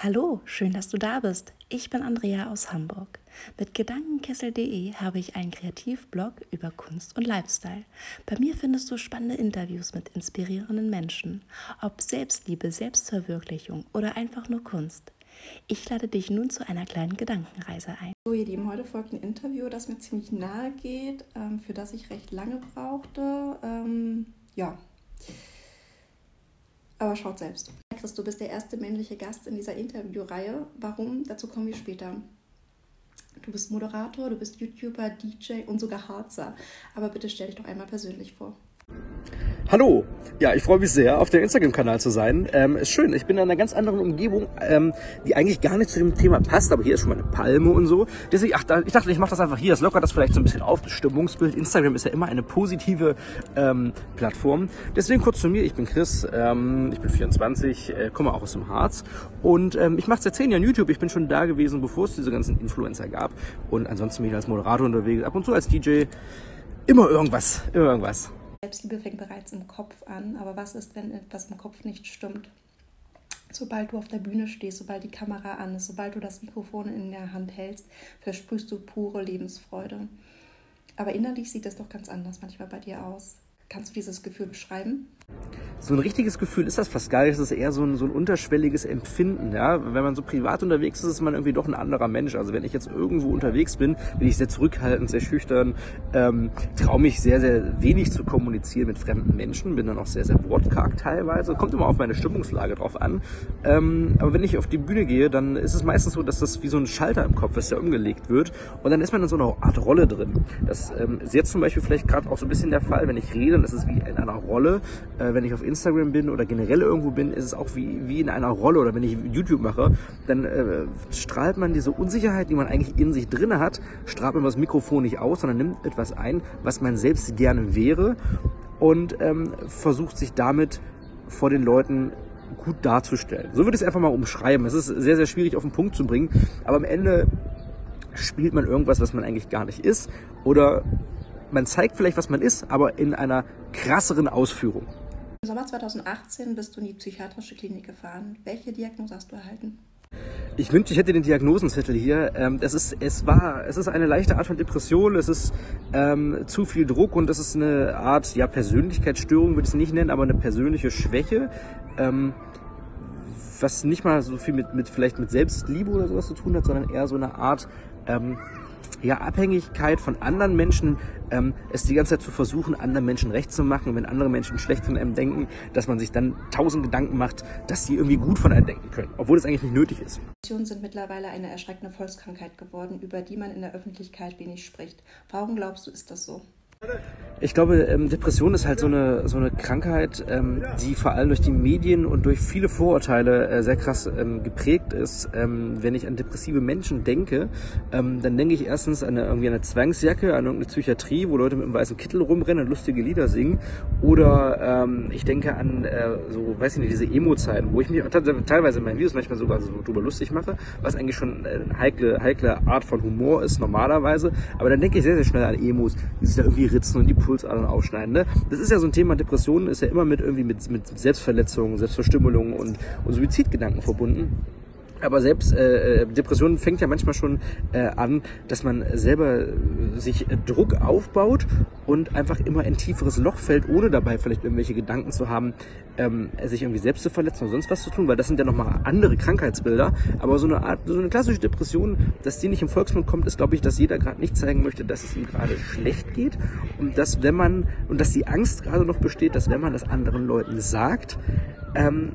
Hallo, schön, dass du da bist. Ich bin Andrea aus Hamburg. Mit Gedankenkessel.de habe ich einen Kreativblog über Kunst und Lifestyle. Bei mir findest du spannende Interviews mit inspirierenden Menschen, ob Selbstliebe, Selbstverwirklichung oder einfach nur Kunst. Ich lade dich nun zu einer kleinen Gedankenreise ein. So, ihr Lieben, heute folgt ein Interview, das mir ziemlich nahe geht, ähm, für das ich recht lange brauchte. Ähm, ja, aber schaut selbst. Chris, du bist der erste männliche Gast in dieser Interviewreihe. Warum? Dazu kommen wir später. Du bist Moderator, du bist YouTuber, DJ und sogar Harzer. Aber bitte stell dich doch einmal persönlich vor. Hallo, ja, ich freue mich sehr, auf dem Instagram-Kanal zu sein. Ähm, ist schön, ich bin in einer ganz anderen Umgebung, ähm, die eigentlich gar nicht zu dem Thema passt, aber hier ist schon mal eine Palme und so. Deswegen, ach, ich dachte, ich mache das einfach hier, das lockert das vielleicht so ein bisschen auf, das Stimmungsbild. Instagram ist ja immer eine positive ähm, Plattform. Deswegen kurz zu mir, ich bin Chris, ähm, ich bin 24, äh, komme auch aus dem Harz und ähm, ich mache seit 10 Jahren YouTube. Ich bin schon da gewesen, bevor es diese ganzen Influencer gab und ansonsten bin ich als Moderator unterwegs, ab und zu als DJ. Immer irgendwas, immer irgendwas. Selbstliebe fängt bereits im Kopf an, aber was ist, wenn etwas im Kopf nicht stimmt? Sobald du auf der Bühne stehst, sobald die Kamera an ist, sobald du das Mikrofon in der Hand hältst, versprühst du pure Lebensfreude. Aber innerlich sieht es doch ganz anders manchmal bei dir aus. Kannst du dieses Gefühl beschreiben? So ein richtiges Gefühl ist das fast gar nicht. Das ist eher so ein, so ein unterschwelliges Empfinden. Ja? Wenn man so privat unterwegs ist, ist man irgendwie doch ein anderer Mensch. Also wenn ich jetzt irgendwo unterwegs bin, bin ich sehr zurückhaltend, sehr schüchtern, ähm, traue mich sehr, sehr wenig zu kommunizieren mit fremden Menschen, bin dann auch sehr, sehr wortkarg teilweise. Kommt immer auf meine Stimmungslage drauf an. Ähm, aber wenn ich auf die Bühne gehe, dann ist es meistens so, dass das wie so ein Schalter im Kopf ist, der umgelegt wird. Und dann ist man in so einer Art Rolle drin. Das ähm, ist jetzt zum Beispiel vielleicht gerade auch so ein bisschen der Fall, wenn ich rede, dann ist es wie in einer Rolle. Äh, wenn ich auf Instagram bin oder generell irgendwo bin, ist es auch wie, wie in einer Rolle oder wenn ich YouTube mache, dann äh, strahlt man diese Unsicherheit, die man eigentlich in sich drinne hat, strahlt man das Mikrofon nicht aus, sondern nimmt etwas ein, was man selbst gerne wäre und ähm, versucht sich damit vor den Leuten gut darzustellen. So würde ich es einfach mal umschreiben. Es ist sehr, sehr schwierig auf den Punkt zu bringen, aber am Ende spielt man irgendwas, was man eigentlich gar nicht ist oder man zeigt vielleicht, was man ist, aber in einer krasseren Ausführung. Im Sommer 2018 bist du in die psychiatrische Klinik gefahren. Welche Diagnose hast du erhalten? Ich wünschte, ich hätte den Diagnosenzettel hier. Ähm, das ist, es war, es ist eine leichte Art von Depression. Es ist ähm, zu viel Druck und es ist eine Art, ja, Persönlichkeitsstörung würde ich es nicht nennen, aber eine persönliche Schwäche. Ähm, was nicht mal so viel mit, mit vielleicht mit Selbstliebe oder sowas zu tun hat, sondern eher so eine Art ähm, ja, Abhängigkeit von anderen Menschen, ähm, es die ganze Zeit zu versuchen, anderen Menschen recht zu machen. Und wenn andere Menschen schlecht von einem denken, dass man sich dann tausend Gedanken macht, dass sie irgendwie gut von einem denken können, obwohl es eigentlich nicht nötig ist. Depressionen sind mittlerweile eine erschreckende Volkskrankheit geworden, über die man in der Öffentlichkeit wenig spricht. Warum glaubst du, ist das so? Ich glaube, ähm, Depression ist halt so eine, so eine Krankheit, ähm, die vor allem durch die Medien und durch viele Vorurteile äh, sehr krass ähm, geprägt ist. Wenn ich an depressive Menschen denke, dann denke ich erstens an eine, irgendwie eine Zwangsjacke, an irgendeine Psychiatrie, wo Leute mit einem weißen Kittel rumrennen und lustige Lieder singen. Oder ich denke an äh, so, weiß ich nicht, diese Emo-Zeiten, wo ich mich teilweise in meinen Videos manchmal sogar so drüber lustig mache, was eigentlich schon eine heikle, heikle Art von Humor ist normalerweise. Aber dann denke ich sehr, sehr schnell an Emos, die sich da irgendwie ritzen und die Pulsadern aufschneiden. Ne? Das ist ja so ein Thema, Depressionen ist ja immer mit irgendwie mit, mit Selbstverletzungen, Selbstverstümmelungen und, und Suizidgedanken verbunden. Aber selbst äh, äh, Depression fängt ja manchmal schon äh, an, dass man selber sich Druck aufbaut und einfach immer in tieferes Loch fällt, ohne dabei vielleicht irgendwelche Gedanken zu haben, ähm, sich irgendwie selbst zu verletzen oder sonst was zu tun, weil das sind ja nochmal andere Krankheitsbilder. Aber so eine Art, so eine klassische Depression, dass die nicht im Volksmund kommt, ist, glaube ich, dass jeder gerade nicht zeigen möchte, dass es ihm gerade schlecht geht und dass wenn man und dass die Angst gerade noch besteht, dass wenn man das anderen Leuten sagt, ähm,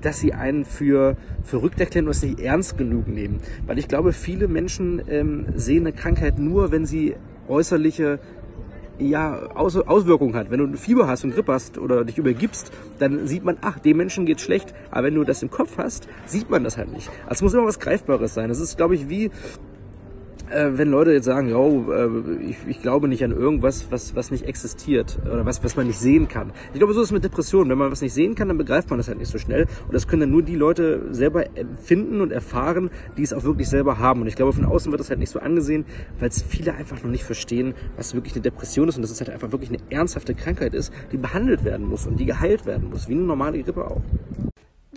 dass sie einen für verrückt erklären und es nicht ernst genug nehmen. Weil ich glaube, viele Menschen ähm, sehen eine Krankheit nur, wenn sie äußerliche ja, Aus Auswirkungen hat. Wenn du Fieber hast und Grippe hast oder dich übergibst, dann sieht man, ach, dem Menschen geht's schlecht. Aber wenn du das im Kopf hast, sieht man das halt nicht. Also es muss immer was Greifbares sein. Das ist, glaube ich, wie äh, wenn Leute jetzt sagen, yo, äh, ich, ich glaube nicht an irgendwas, was, was nicht existiert oder was, was man nicht sehen kann. Ich glaube, so ist es mit Depressionen. Wenn man was nicht sehen kann, dann begreift man das halt nicht so schnell. Und das können dann nur die Leute selber empfinden und erfahren, die es auch wirklich selber haben. Und ich glaube, von außen wird das halt nicht so angesehen, weil es viele einfach noch nicht verstehen, was wirklich eine Depression ist und dass es halt einfach wirklich eine ernsthafte Krankheit ist, die behandelt werden muss und die geheilt werden muss, wie eine normale Grippe auch.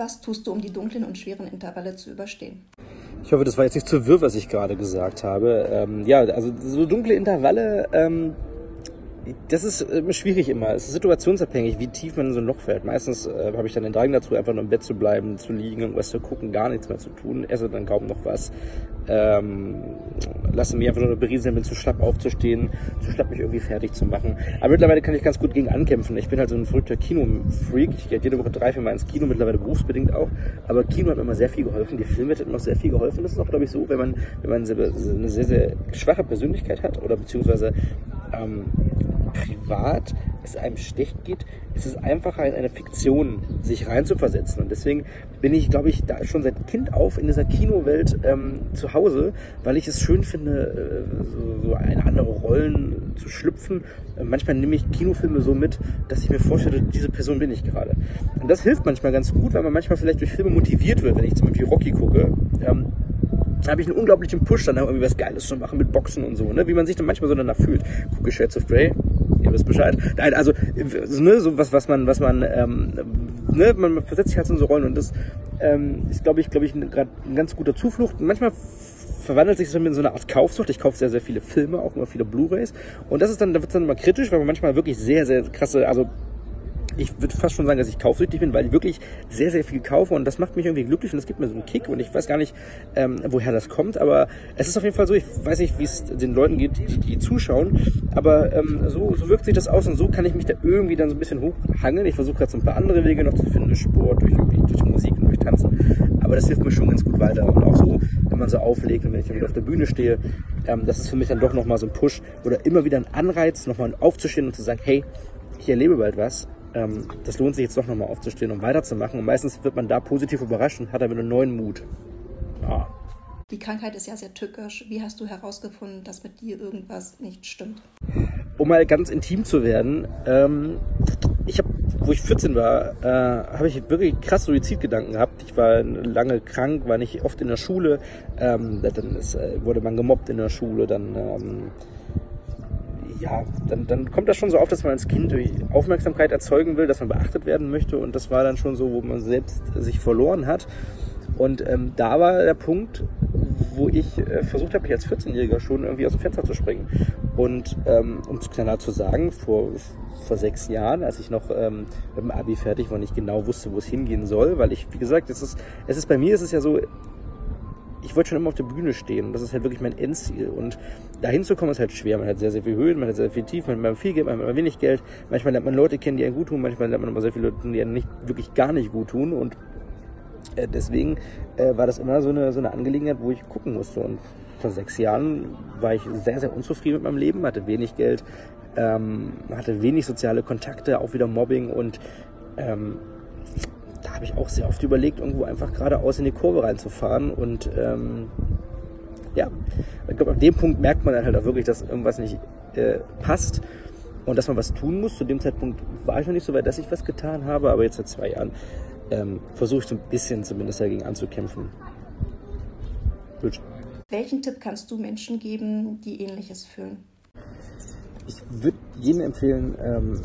Was tust du, um die dunklen und schweren Intervalle zu überstehen? Ich hoffe, das war jetzt nicht zu wirr, was ich gerade gesagt habe. Ähm, ja, also so dunkle Intervalle, ähm, das ist äh, schwierig immer. Es ist situationsabhängig, wie tief man in so ein Loch fällt. Meistens äh, habe ich dann den Drang dazu, einfach nur im Bett zu bleiben, zu liegen, irgendwas zu gucken, gar nichts mehr zu tun, esse dann kaum noch was. Ähm, lasse mich einfach nur berieseln, bin zu schlapp aufzustehen, zu schlapp mich irgendwie fertig zu machen. Aber mittlerweile kann ich ganz gut gegen ankämpfen. Ich bin halt so ein verrückter Kino-Freak. Ich gehe jede Woche drei, vier Mal ins Kino, mittlerweile berufsbedingt auch. Aber Kino hat mir immer sehr viel geholfen. Die Filme mir auch sehr viel geholfen. Das ist auch, glaube ich, so, wenn man, wenn man eine sehr, sehr schwache Persönlichkeit hat oder beziehungsweise ähm, privat es einem schlecht geht, ist es einfacher, in eine Fiktion sich reinzuversetzen. Und deswegen bin ich, glaube ich, da schon seit Kind auf in dieser Kinowelt ähm, zu Hause, weil ich es schön finde, äh, so, so eine andere Rollen zu schlüpfen. Äh, manchmal nehme ich Kinofilme so mit, dass ich mir vorstelle, diese Person bin ich gerade. Und das hilft manchmal ganz gut, weil man manchmal vielleicht durch Filme motiviert wird, wenn ich zum Beispiel Rocky gucke. Ähm, da habe ich einen unglaublichen Push, dann irgendwie was Geiles zu machen mit Boxen und so, ne? wie man sich dann manchmal so danach fühlt. Gucke Shades of Grey, ihr wisst Bescheid. Nein, also ne, so was, was man, was man, ähm, ne, man versetzt sich halt in so Rollen und das ähm, ist, glaube ich, glaube ich, gerade ein ganz guter Zuflucht. Manchmal verwandelt sich das in so eine Art Kaufsucht. Ich kaufe sehr, sehr viele Filme, auch immer viele Blu-rays. Und das ist dann, da wird es dann immer kritisch, weil man manchmal wirklich sehr, sehr krasse, also ich würde fast schon sagen, dass ich kaufsüchtig bin, weil ich wirklich sehr, sehr viel kaufe und das macht mich irgendwie glücklich und das gibt mir so einen Kick und ich weiß gar nicht, ähm, woher das kommt, aber es ist auf jeden Fall so, ich weiß nicht, wie es den Leuten geht, die, die zuschauen, aber ähm, so, so wirkt sich das aus und so kann ich mich da irgendwie dann so ein bisschen hochhangeln. Ich versuche gerade so ein paar andere Wege noch zu finden, Sport, durch, durch Musik und durch Tanzen, aber das hilft mir schon ganz gut weiter und auch so, wenn man so auflegt und wenn ich dann wieder auf der Bühne stehe, ähm, das ist für mich dann doch nochmal so ein Push oder immer wieder ein Anreiz, nochmal aufzustehen und zu sagen, hey, ich erlebe bald was ähm, das lohnt sich jetzt doch nochmal aufzustehen und weiterzumachen. Und meistens wird man da positiv überrascht und hat dann wieder einen neuen Mut. Ja. Die Krankheit ist ja sehr tückisch. Wie hast du herausgefunden, dass mit dir irgendwas nicht stimmt? Um mal ganz intim zu werden, ähm, ich habe, wo ich 14 war, äh, habe ich wirklich krass Suizidgedanken gehabt. Ich war lange krank, war nicht oft in der Schule. Ähm, dann ist, äh, wurde man gemobbt in der Schule, dann ähm, ja, dann, dann kommt das schon so auf, dass man als Kind Aufmerksamkeit erzeugen will, dass man beachtet werden möchte. Und das war dann schon so, wo man selbst sich verloren hat. Und ähm, da war der Punkt, wo ich äh, versucht habe, mich als 14-Jähriger schon irgendwie aus dem Fenster zu springen. Und ähm, um es klar zu sagen, vor, vor sechs Jahren, als ich noch ähm, mit dem Abi fertig war und nicht genau wusste, wo es hingehen soll, weil ich, wie gesagt, es ist, es ist bei mir ist es ja so, ich wollte schon immer auf der Bühne stehen. Das ist halt wirklich mein Endziel. Und dahin zu kommen ist halt schwer. Man hat sehr, sehr viel Höhen, man hat sehr viel Tief, man hat viel Geld, man hat wenig Geld. Manchmal lernt man Leute kennen, die einen gut tun, manchmal lernt man aber sehr viele Leute, die einen nicht wirklich gar nicht gut tun. Und äh, deswegen äh, war das immer so eine, so eine Angelegenheit, wo ich gucken musste. Und vor sechs Jahren war ich sehr, sehr unzufrieden mit meinem Leben, hatte wenig Geld, ähm, hatte wenig soziale Kontakte, auch wieder Mobbing und ähm, habe ich auch sehr oft überlegt, irgendwo einfach geradeaus in die Kurve reinzufahren. Und ähm, ja, ich glaube, an dem Punkt merkt man dann halt auch wirklich, dass irgendwas nicht äh, passt und dass man was tun muss. Zu dem Zeitpunkt war ich noch nicht so weit, dass ich was getan habe, aber jetzt seit zwei Jahren ähm, versuche ich so ein bisschen zumindest dagegen anzukämpfen. Gut. Welchen Tipp kannst du Menschen geben, die ähnliches fühlen? Ich würde jedem empfehlen, ähm,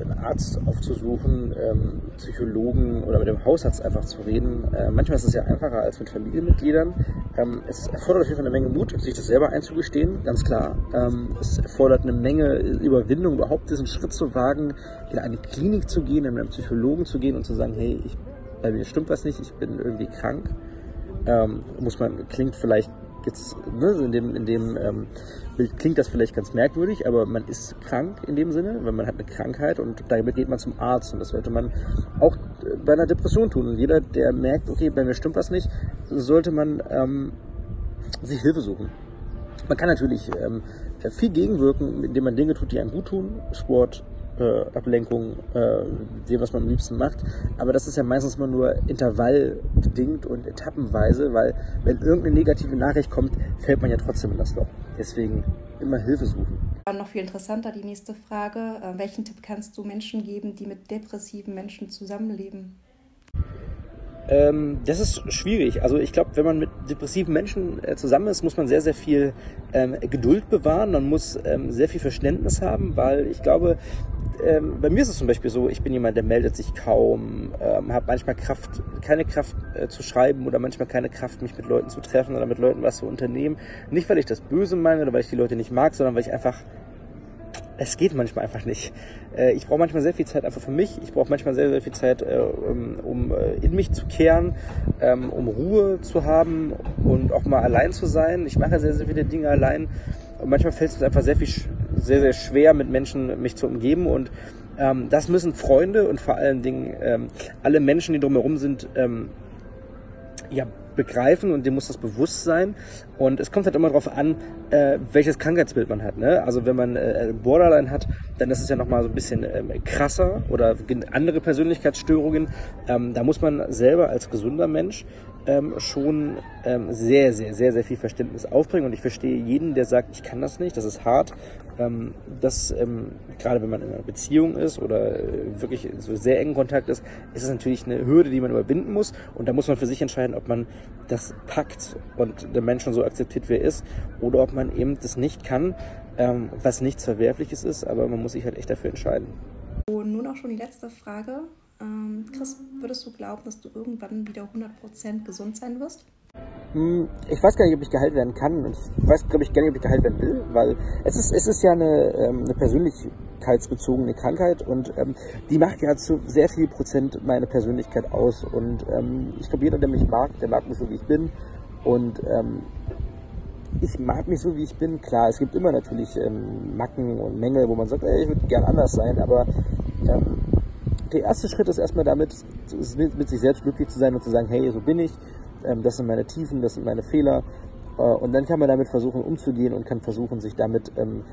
einen Arzt aufzusuchen, ähm, Psychologen oder mit dem Hausarzt einfach zu reden. Äh, manchmal ist es ja einfacher als mit Familienmitgliedern. Ähm, es erfordert auf jeden Fall eine Menge Mut, sich das selber einzugestehen, ganz klar. Ähm, es erfordert eine Menge Überwindung, überhaupt diesen Schritt zu wagen, in eine Klinik zu gehen, in einen Psychologen zu gehen und zu sagen, hey, ich, bei mir stimmt was nicht, ich bin irgendwie krank. Ähm, muss man, klingt vielleicht jetzt, ne, in dem, in dem ähm, klingt das vielleicht ganz merkwürdig, aber man ist krank in dem Sinne, wenn man hat eine Krankheit und damit geht man zum Arzt und das sollte man auch bei einer Depression tun. Und jeder, der merkt, okay, bei mir stimmt was nicht, sollte man ähm, sich Hilfe suchen. Man kann natürlich ähm, viel gegenwirken, indem man Dinge tut, die einem gut tun. Sport, äh, Ablenkung, äh, dem, was man am liebsten macht. Aber das ist ja meistens immer nur intervallbedingt und etappenweise, weil wenn irgendeine negative Nachricht kommt, fällt man ja trotzdem in das Loch. Deswegen immer Hilfe suchen. Noch viel interessanter die nächste Frage. Äh, welchen Tipp kannst du Menschen geben, die mit depressiven Menschen zusammenleben? Ähm, das ist schwierig. Also ich glaube, wenn man mit depressiven Menschen äh, zusammen ist, muss man sehr, sehr viel ähm, Geduld bewahren. Man muss ähm, sehr viel Verständnis haben, weil ich glaube, ähm, bei mir ist es zum Beispiel so, ich bin jemand, der meldet sich kaum, ähm, habe manchmal Kraft, keine Kraft äh, zu schreiben oder manchmal keine Kraft, mich mit Leuten zu treffen oder mit Leuten was zu unternehmen. Nicht, weil ich das böse meine oder weil ich die Leute nicht mag, sondern weil ich einfach es geht manchmal einfach nicht. Äh, ich brauche manchmal sehr viel Zeit einfach für mich. Ich brauche manchmal sehr, sehr viel Zeit, äh, um äh, in mich zu kehren, ähm, um Ruhe zu haben und auch mal allein zu sein. Ich mache sehr, sehr viele Dinge allein. Und manchmal fällt es mir einfach sehr viel, sehr, sehr schwer, mit Menschen mich zu umgeben. Und ähm, das müssen Freunde und vor allen Dingen ähm, alle Menschen, die drumherum sind, ja, begreifen und dem muss das bewusst sein. Und es kommt halt immer darauf an, äh, welches Krankheitsbild man hat. Ne? Also wenn man äh, Borderline hat, dann ist es ja nochmal so ein bisschen ähm, krasser oder andere Persönlichkeitsstörungen. Ähm, da muss man selber als gesunder Mensch ähm, schon ähm, sehr, sehr, sehr, sehr viel Verständnis aufbringen. Und ich verstehe jeden, der sagt, ich kann das nicht, das ist hart. Ähm, das, ähm, gerade wenn man in einer Beziehung ist oder äh, wirklich so sehr engen Kontakt ist, ist es natürlich eine Hürde, die man überwinden muss. Und da muss man für sich entscheiden, ob man das packt und der Mensch schon so akzeptiert, wie er ist, oder ob man eben das nicht kann, ähm, was nichts Verwerfliches ist, aber man muss sich halt echt dafür entscheiden. Und nun auch schon die letzte Frage. Ähm, Chris, würdest du glauben, dass du irgendwann wieder 100% gesund sein wirst? Hm, ich weiß gar nicht, ob ich geheilt werden kann. Ich weiß, glaube ich, gar nicht, ob ich geheilt werden will, weil es ist, es ist ja eine, ähm, eine persönlichkeitsbezogene Krankheit und ähm, die macht ja zu sehr viel Prozent meine Persönlichkeit aus. Und ähm, ich glaube, jeder, der mich mag, der mag mich so, wie ich bin. Und ähm, ich mag mich so, wie ich bin. Klar, es gibt immer natürlich ähm, Macken und Mängel, wo man sagt, ey, ich würde gern anders sein, aber der erste Schritt ist erstmal damit, mit, sich selbst glücklich zu sein und zu sagen, hey, so bin ich, ähm, das sind meine Tiefen, das sind meine Fehler. Äh, und dann kann man damit versuchen umzugehen und kann versuchen, sich damit ähm,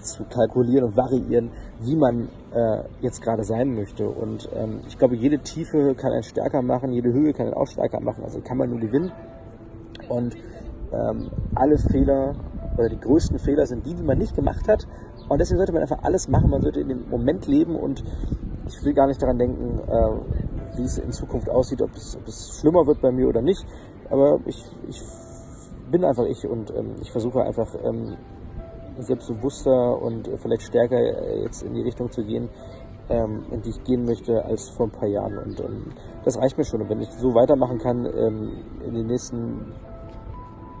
zu kalkulieren und variieren, wie man äh, jetzt gerade sein möchte. Und ähm, ich glaube, jede Tiefe kann einen stärker machen, jede Höhe kann einen auch stärker machen. Also kann man nur gewinnen. Und alle Fehler oder die größten Fehler sind die, die man nicht gemacht hat. Und deswegen sollte man einfach alles machen. Man sollte in dem Moment leben und ich will gar nicht daran denken, äh, wie es in Zukunft aussieht, ob es, ob es, schlimmer wird bei mir oder nicht. Aber ich, ich bin einfach ich und ähm, ich versuche einfach ähm, selbstbewusster und vielleicht stärker äh, jetzt in die Richtung zu gehen, ähm, in die ich gehen möchte, als vor ein paar Jahren. Und ähm, das reicht mir schon. Und wenn ich so weitermachen kann ähm, in den nächsten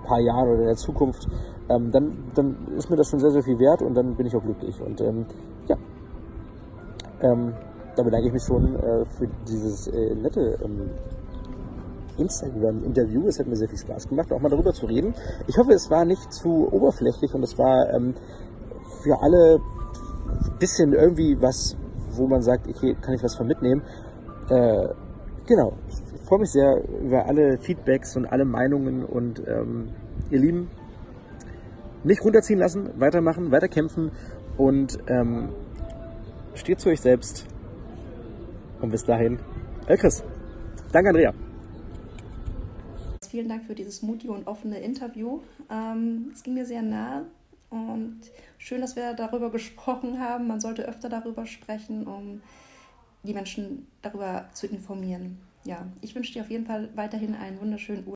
paar Jahren oder in der Zukunft, ähm, dann, dann ist mir das schon sehr, sehr viel wert und dann bin ich auch glücklich. Und ähm, ja, ähm, da bedanke ich mich schon äh, für dieses äh, nette ähm, Instagram-Interview. Es hat mir sehr viel Spaß gemacht, auch mal darüber zu reden. Ich hoffe, es war nicht zu oberflächlich und es war ähm, für alle ein bisschen irgendwie was, wo man sagt, okay, kann ich was von mitnehmen. Äh, genau, ich freue mich sehr über alle Feedbacks und alle Meinungen und ähm, ihr Lieben, nicht runterziehen lassen, weitermachen, weiterkämpfen und ähm, steht zu euch selbst. Und bis dahin, El Chris. Danke, Andrea. Vielen Dank für dieses mutige und offene Interview. Ähm, es ging mir sehr nah und schön, dass wir darüber gesprochen haben. Man sollte öfter darüber sprechen, um die Menschen darüber zu informieren. Ja, ich wünsche dir auf jeden Fall weiterhin einen wunderschönen Urlaub.